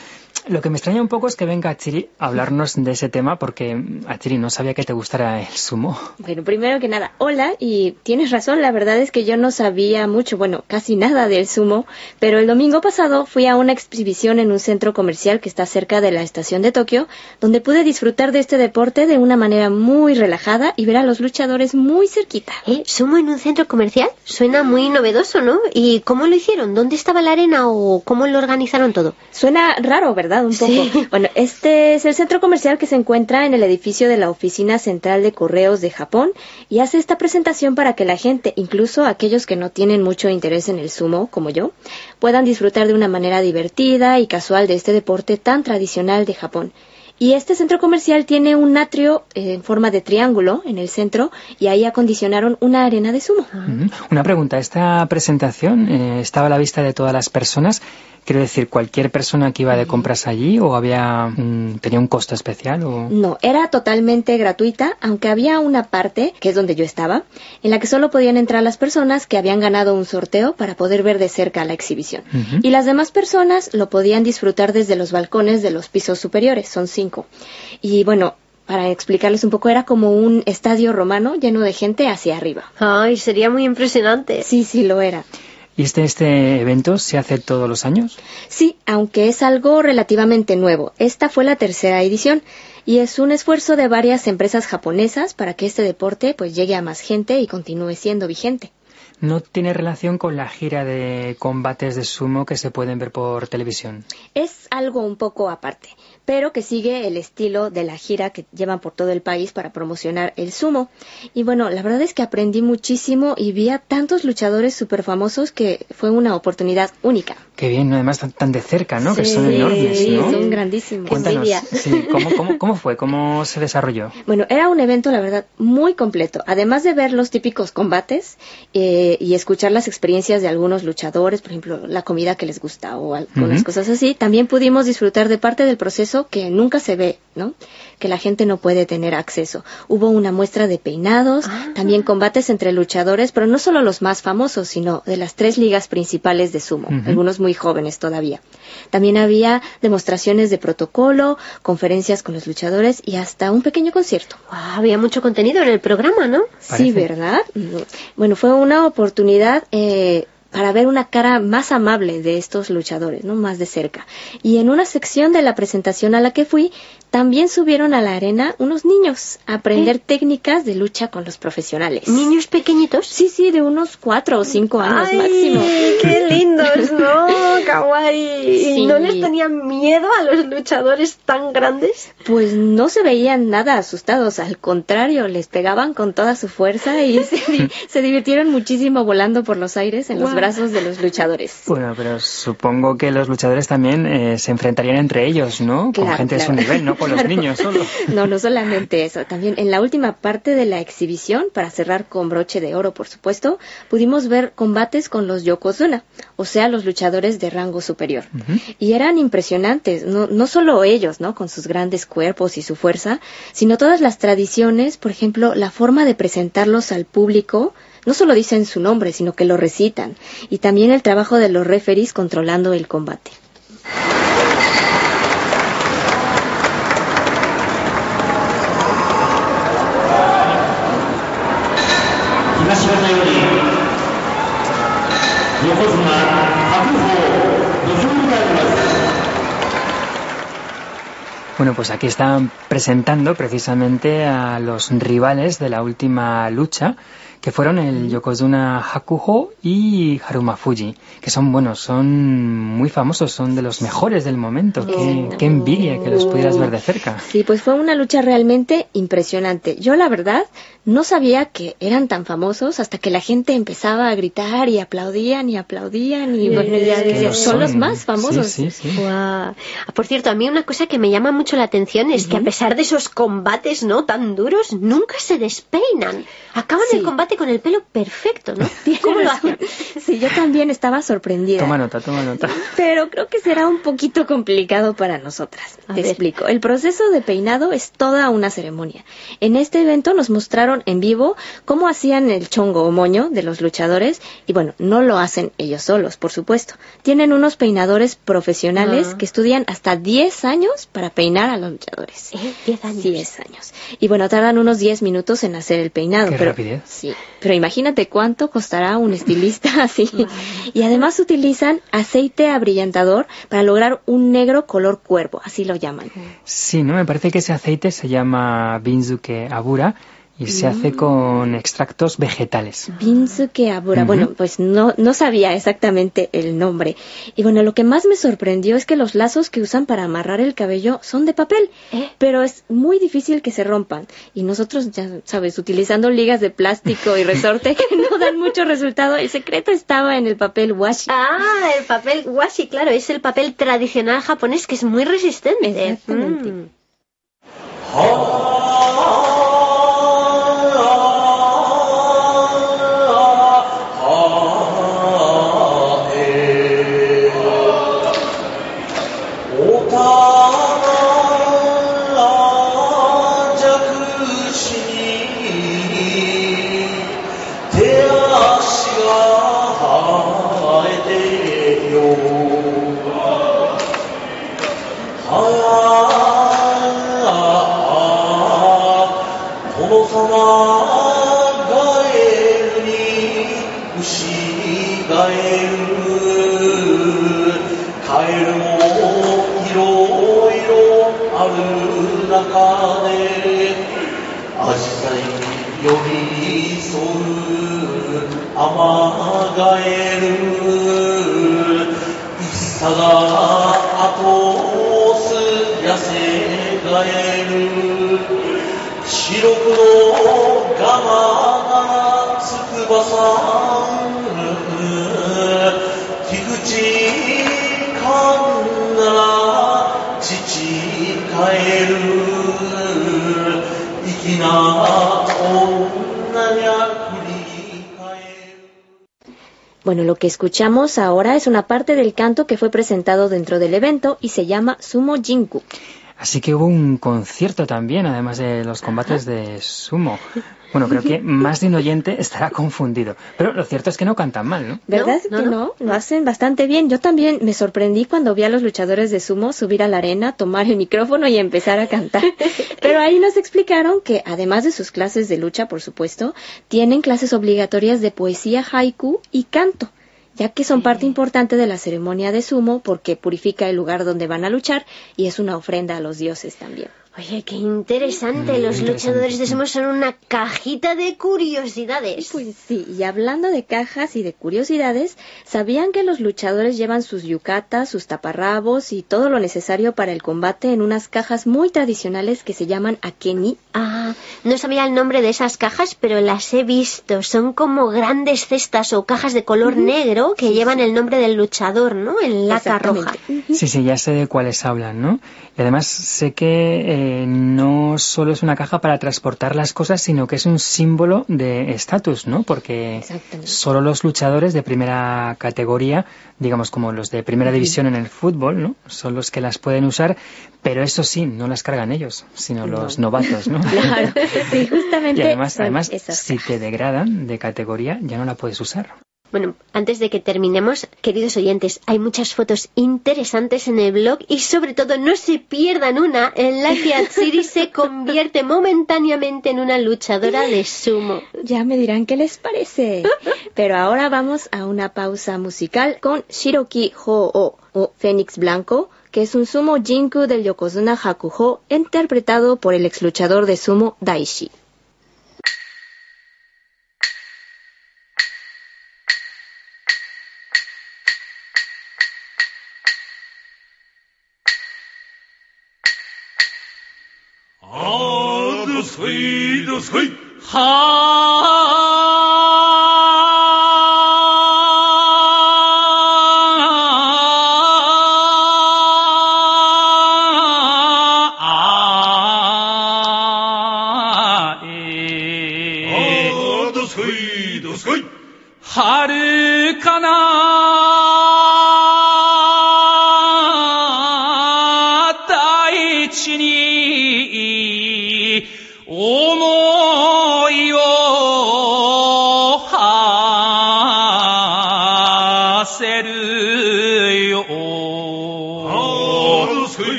lo que me extraña un poco es que venga Achiri a hablarnos de ese tema porque Achiri no sabía que te gustara el sumo. Bueno, primero que nada, hola y tienes razón, la verdad es que yo no sabía mucho, bueno, casi nada del sumo, pero el domingo pasado fui a una exhibición en un centro comercial que está cerca de la estación de Tokio, donde pude disfrutar de este deporte de una manera muy relajada y ver a los luchadores muy cerquita. ¿Eh? ¿Sumo en un centro comercial? Suena muy novedoso, ¿no? ¿Y cómo lo hicieron? ¿Dónde estaba la arena o cómo lo organizaron todo? Suena raro, ¿verdad? Un poco. Sí. Bueno, este es el centro comercial que se encuentra en el edificio de la Oficina Central de Correos de Japón y hace esta presentación para que la gente, incluso aquellos que no tienen mucho interés en el sumo, como yo, puedan disfrutar de una manera divertida y casual de este deporte tan tradicional de Japón. Y este centro comercial tiene un atrio eh, en forma de triángulo en el centro y ahí acondicionaron una arena de sumo. Una pregunta, ¿esta presentación eh, estaba a la vista de todas las personas? Quiero decir, ¿cualquier persona que iba de compras allí o había tenía un costo especial? O... No, era totalmente gratuita, aunque había una parte, que es donde yo estaba, en la que solo podían entrar las personas que habían ganado un sorteo para poder ver de cerca la exhibición. Y las demás personas lo podían disfrutar desde los balcones de los pisos superiores, son cinco. Y bueno, para explicarles un poco, era como un estadio romano lleno de gente hacia arriba. Ay, sería muy impresionante. Sí, sí, lo era. ¿Y este, este evento se hace todos los años? Sí, aunque es algo relativamente nuevo. Esta fue la tercera edición y es un esfuerzo de varias empresas japonesas para que este deporte pues llegue a más gente y continúe siendo vigente. No tiene relación con la gira de combates de sumo que se pueden ver por televisión. Es algo un poco aparte, pero que sigue el estilo de la gira que llevan por todo el país para promocionar el sumo. Y bueno, la verdad es que aprendí muchísimo y vi a tantos luchadores súper famosos que fue una oportunidad única. Qué bien, además tan, tan de cerca, ¿no? que Sí, son enormes, sí, ¿no? son grandísimos. Cuéntanos, sí, ¿cómo, cómo, cómo fue? ¿Cómo se desarrolló? Bueno, era un evento, la verdad, muy completo. Además de ver los típicos combates eh, y escuchar las experiencias de algunos luchadores, por ejemplo, la comida que les gusta o algunas cosas así, también pudimos disfrutar de parte del proceso que nunca se ve, ¿no? Que la gente no puede tener acceso. Hubo una muestra de peinados, también combates entre luchadores, pero no solo los más famosos, sino de las tres ligas principales de sumo, algunos muy jóvenes todavía. También había demostraciones de protocolo, conferencias con los luchadores y hasta un pequeño concierto. había mucho contenido en el programa, ¿no? Sí, ¿verdad? Bueno, fue una oportunidad eh, para ver una cara más amable de estos luchadores, ¿no? Más de cerca. Y en una sección de la presentación a la que fui, también subieron a la arena unos niños a aprender técnicas de lucha con los profesionales. ¿Niños pequeñitos? Sí, sí, de unos cuatro o cinco años Ay, máximo. qué lindos, ¿no? Kawaii. Sí. ¿Y no les tenían miedo a los luchadores tan grandes? Pues no se veían nada asustados, al contrario, les pegaban con toda su fuerza y se, di- se divirtieron muchísimo volando por los aires en los brazos de los luchadores. Bueno, pero supongo que los luchadores también eh, se enfrentarían entre ellos, ¿no? Con Claro, gente de su nivel, no con los niños solo. No, no solamente eso. También en la última parte de la exhibición, para cerrar con broche de oro, por supuesto, pudimos ver combates con los Yokozuna, o sea, los luchadores de rango superior. Y eran impresionantes, no, no solo ellos, ¿no? Con sus grandes cuerpos y su fuerza, sino todas las tradiciones, por ejemplo, la forma de presentarlos al público. No solo dicen su nombre, sino que lo recitan. Y también el trabajo de los referees controlando el combate. Bueno, pues aquí están presentando precisamente a los rivales de la última lucha, que fueron el Yokozuna Hakuho y Haruma Fuji, que son, bueno, son muy famosos, son de los mejores del momento. Qué, qué envidia que los pudieras ver de cerca. Sí, pues fue una lucha realmente impresionante. Yo, la verdad, no sabía que eran tan famosos hasta que la gente empezaba a gritar y aplaudían y aplaudían y bueno, ya que decía, lo son los son. más famosos. Sí, sí, sí. Guau. Por cierto, a mí una cosa que me llama mucho la atención es que a pesar de esos combates no tan duros, nunca se despeinan. Acaban el combate con el pelo perfecto, ¿no? ¿Cómo lo hacen? Sí, yo también estaba sorprendida. Toma nota, toma nota. Pero creo que será un poquito complicado para nosotras. A Te ver. explico. El proceso de peinado es toda una ceremonia. En este evento nos mostraron en vivo cómo hacían el chongo o moño de los luchadores y bueno, no lo hacen ellos solos, por supuesto. Tienen unos peinadores profesionales Ah. que estudian hasta 10 años para peinar a los luchadores. ¿Eh? 10 años. 10 años. Y bueno, tardan unos 10 minutos en hacer el peinado. Qué pero, rapidez. Sí, pero imagínate cuánto costará un estilista así. Y además utilizan aceite abrillantador para lograr un negro color cuervo, así lo llaman. Sí, ¿no? Me parece que ese aceite se llama Binzuke Abura y se Mm. hace con extractos vegetales. Binzuke Abura. Bueno, pues no, no sabía exactamente el nombre. Y bueno, lo que más me sorprendió es que los lazos que usan para amarrar el cabello son de papel, pero es muy difícil que se rompan. Y nosotros, ya sabes, utilizando ligas de plástico y resorte que no dan mucho resultado, el secreto estaba en el papel washi. Ah, el papel washi, claro, es el papel tradicional japonés que es muy resistente. Exactamente. Mm. 空がえるに牛ガエカエルもいろいろある中でアジサイ寄り添うアマガエルさが後押す。痩せがえる Bueno, lo que escuchamos ahora es una parte del canto que fue presentado dentro del evento y se llama Sumo Jinku. Así que hubo un concierto también, además de los combates de sumo. Bueno, creo que más de un oyente estará confundido. Pero lo cierto es que no cantan mal, ¿no? ¿Verdad que no? Lo hacen bastante bien. Yo también me sorprendí cuando vi a los luchadores de sumo subir a la arena, tomar el micrófono y empezar a cantar. Pero ahí nos explicaron que, además de sus clases de lucha, por supuesto, tienen clases obligatorias de poesía haiku y canto ya que son parte importante de la ceremonia de sumo porque purifica el lugar donde van a luchar y es una ofrenda a los dioses también. Oye, qué interesante. Mm, Los interesante. luchadores de sumo son una cajita de curiosidades. Pues sí, y hablando de cajas y de curiosidades, ¿sabían que los luchadores llevan sus yucatas, sus taparrabos y todo lo necesario para el combate en unas cajas muy tradicionales que se llaman akeni? Ah, no sabía el nombre de esas cajas, pero las he visto. Son como grandes cestas o cajas de color negro que llevan el nombre del luchador, ¿no? En laca roja. Sí, sí, ya sé de cuáles hablan, ¿no? Y además sé que eh, no solo es una caja para transportar las cosas, sino que es un símbolo de estatus, ¿no? Porque solo los luchadores de primera categoría, digamos como los de primera división en el fútbol, ¿no? Son los que las pueden usar, pero eso sí, no las cargan ellos, sino los novatos, ¿no? Claro, sí, justamente. Y además, además si te degradan de categoría, ya no la puedes usar. Bueno, antes de que terminemos, queridos oyentes, hay muchas fotos interesantes en el blog y sobre todo no se pierdan una en la que Atsiri se convierte momentáneamente en una luchadora de sumo. Ya me dirán qué les parece. Pero ahora vamos a una pausa musical con Shiroki Ho-O o Fénix Blanco, que es un sumo jinku del Yokozuna Hakuho interpretado por el ex luchador de sumo Daishi. 推好。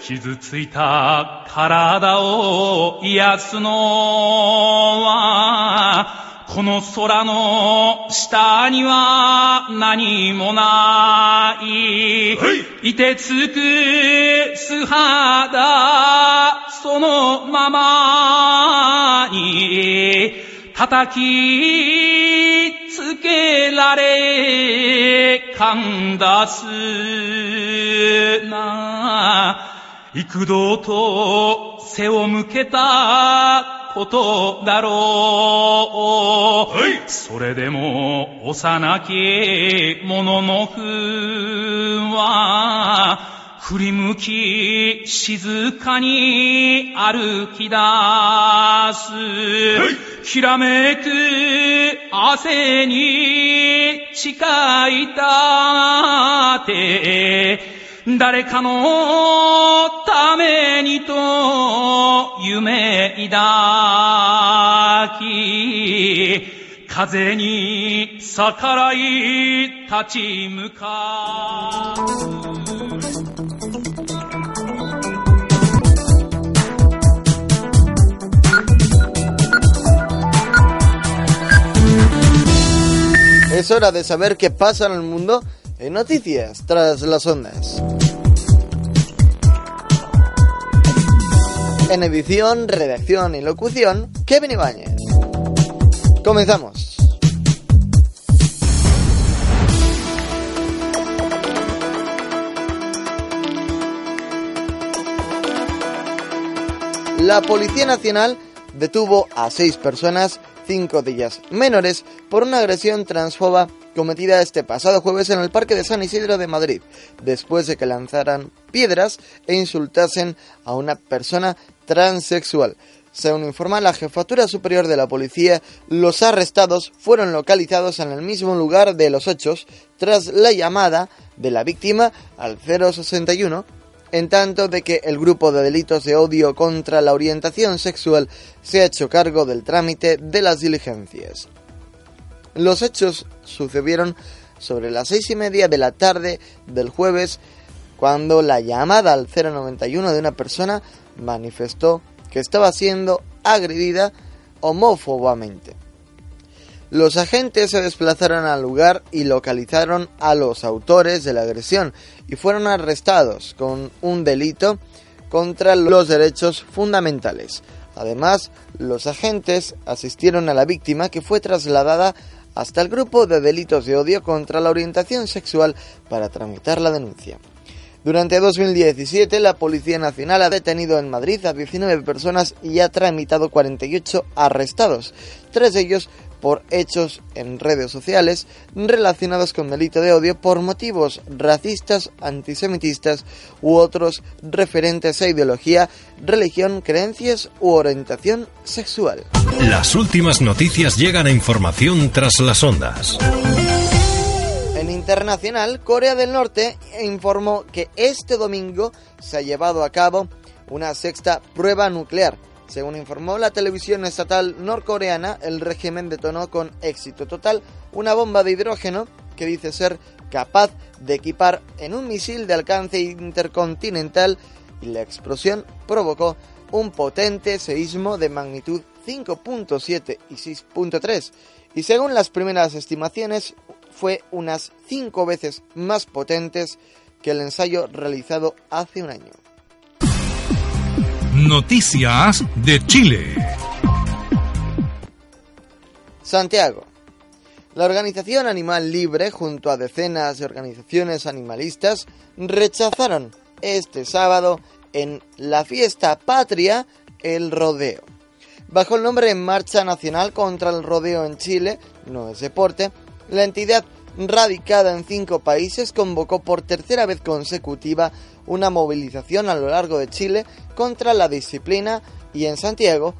傷ついた体を癒すのは、この空の下には何もない。いてつく素肌、そのままに、叩きられ、かんだすな。幾度と背を向けたことだろう。それでも幼き者の風は、振り向き静かに歩き出す。きらめく汗に誓いたて、誰かのためにと夢抱き、風に逆らい立ち向かEs hora de saber qué pasa en el mundo en noticias tras las ondas. En edición, redacción y locución, Kevin Ibáñez. Comenzamos. La Policía Nacional detuvo a seis personas, cinco de ellas menores, por una agresión transfoba cometida este pasado jueves en el Parque de San Isidro de Madrid, después de que lanzaran piedras e insultasen a una persona transexual. Según informa la Jefatura Superior de la Policía, los arrestados fueron localizados en el mismo lugar de los hechos tras la llamada de la víctima al 061 en tanto de que el grupo de delitos de odio contra la orientación sexual se ha hecho cargo del trámite de las diligencias. Los hechos sucedieron sobre las seis y media de la tarde del jueves, cuando la llamada al 091 de una persona manifestó que estaba siendo agredida homófobamente. Los agentes se desplazaron al lugar y localizaron a los autores de la agresión y fueron arrestados con un delito contra los derechos fundamentales. Además, los agentes asistieron a la víctima que fue trasladada hasta el grupo de delitos de odio contra la orientación sexual para tramitar la denuncia. Durante 2017, la Policía Nacional ha detenido en Madrid a 19 personas y ha tramitado 48 arrestados, tres de ellos por hechos en redes sociales relacionados con delito de odio por motivos racistas, antisemitistas u otros referentes a ideología, religión, creencias u orientación sexual. Las últimas noticias llegan a información tras las ondas. En internacional, Corea del Norte informó que este domingo se ha llevado a cabo una sexta prueba nuclear. Según informó la televisión estatal norcoreana, el régimen detonó con éxito total una bomba de hidrógeno que dice ser capaz de equipar en un misil de alcance intercontinental y la explosión provocó un potente seísmo de magnitud 5.7 y 6.3 y según las primeras estimaciones fue unas 5 veces más potentes que el ensayo realizado hace un año. Noticias de Chile. Santiago. La organización Animal Libre, junto a decenas de organizaciones animalistas, rechazaron este sábado en la fiesta patria el rodeo. Bajo el nombre Marcha Nacional contra el Rodeo en Chile, no es deporte, la entidad radicada en cinco países convocó por tercera vez consecutiva una movilización a lo largo de Chile contra la disciplina y en Santiago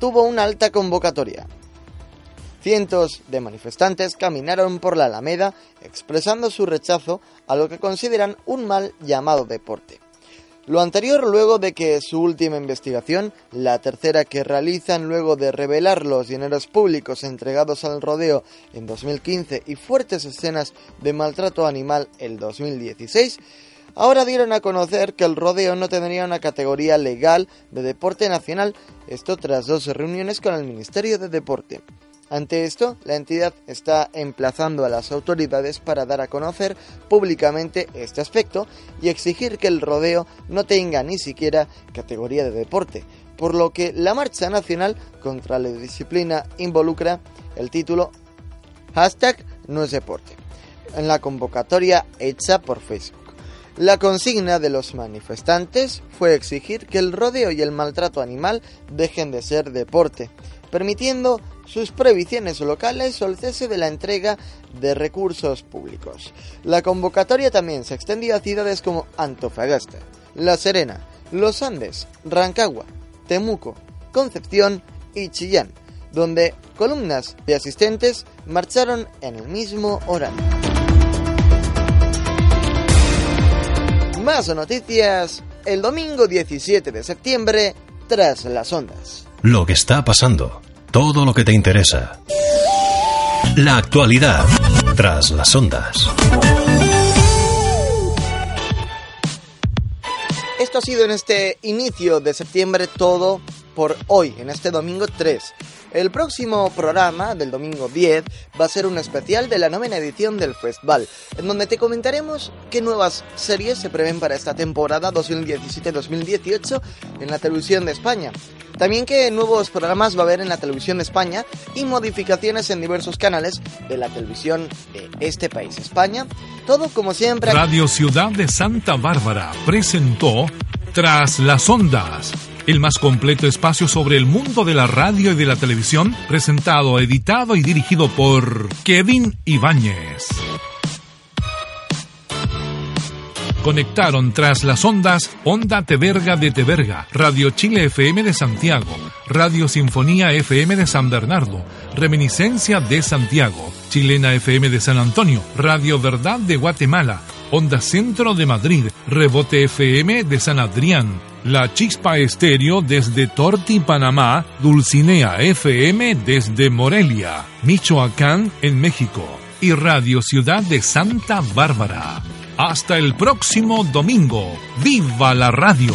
tuvo una alta convocatoria. Cientos de manifestantes caminaron por la Alameda expresando su rechazo a lo que consideran un mal llamado deporte. Lo anterior luego de que su última investigación, la tercera que realizan luego de revelar los dineros públicos entregados al rodeo en 2015 y fuertes escenas de maltrato animal en 2016, ahora dieron a conocer que el rodeo no tendría una categoría legal de deporte nacional, esto tras dos reuniones con el Ministerio de Deporte. Ante esto, la entidad está emplazando a las autoridades para dar a conocer públicamente este aspecto y exigir que el rodeo no tenga ni siquiera categoría de deporte, por lo que la marcha nacional contra la disciplina involucra el título hashtag no es deporte, en la convocatoria hecha por Facebook. La consigna de los manifestantes fue exigir que el rodeo y el maltrato animal dejen de ser deporte, permitiendo sus prohibiciones locales o el cese de la entrega de recursos públicos. La convocatoria también se extendió a ciudades como Antofagasta, La Serena, Los Andes, Rancagua, Temuco, Concepción y Chillán, donde columnas de asistentes marcharon en el mismo horario. Más noticias el domingo 17 de septiembre tras las ondas. Lo que está pasando, todo lo que te interesa. La actualidad tras las ondas. Esto ha sido en este inicio de septiembre todo por hoy, en este domingo 3. El próximo programa del domingo 10 va a ser un especial de la novena edición del festival, en donde te comentaremos qué nuevas series se prevén para esta temporada 2017-2018 en la televisión de España. También qué nuevos programas va a haber en la televisión de España y modificaciones en diversos canales de la televisión de este país, España. Todo como siempre. Radio Ciudad de Santa Bárbara presentó Tras las Ondas el más completo espacio sobre el mundo de la radio y de la televisión, presentado, editado y dirigido por Kevin Ibáñez. Conectaron tras las ondas Onda Teverga de Teverga, Radio Chile FM de Santiago, Radio Sinfonía FM de San Bernardo, Reminiscencia de Santiago, Chilena FM de San Antonio, Radio Verdad de Guatemala, Onda Centro de Madrid, Rebote FM de San Adrián, La Chispa Estéreo desde Torti, Panamá, Dulcinea FM desde Morelia, Michoacán en México y Radio Ciudad de Santa Bárbara. Hasta el próximo domingo. ¡Viva la radio!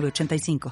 906985.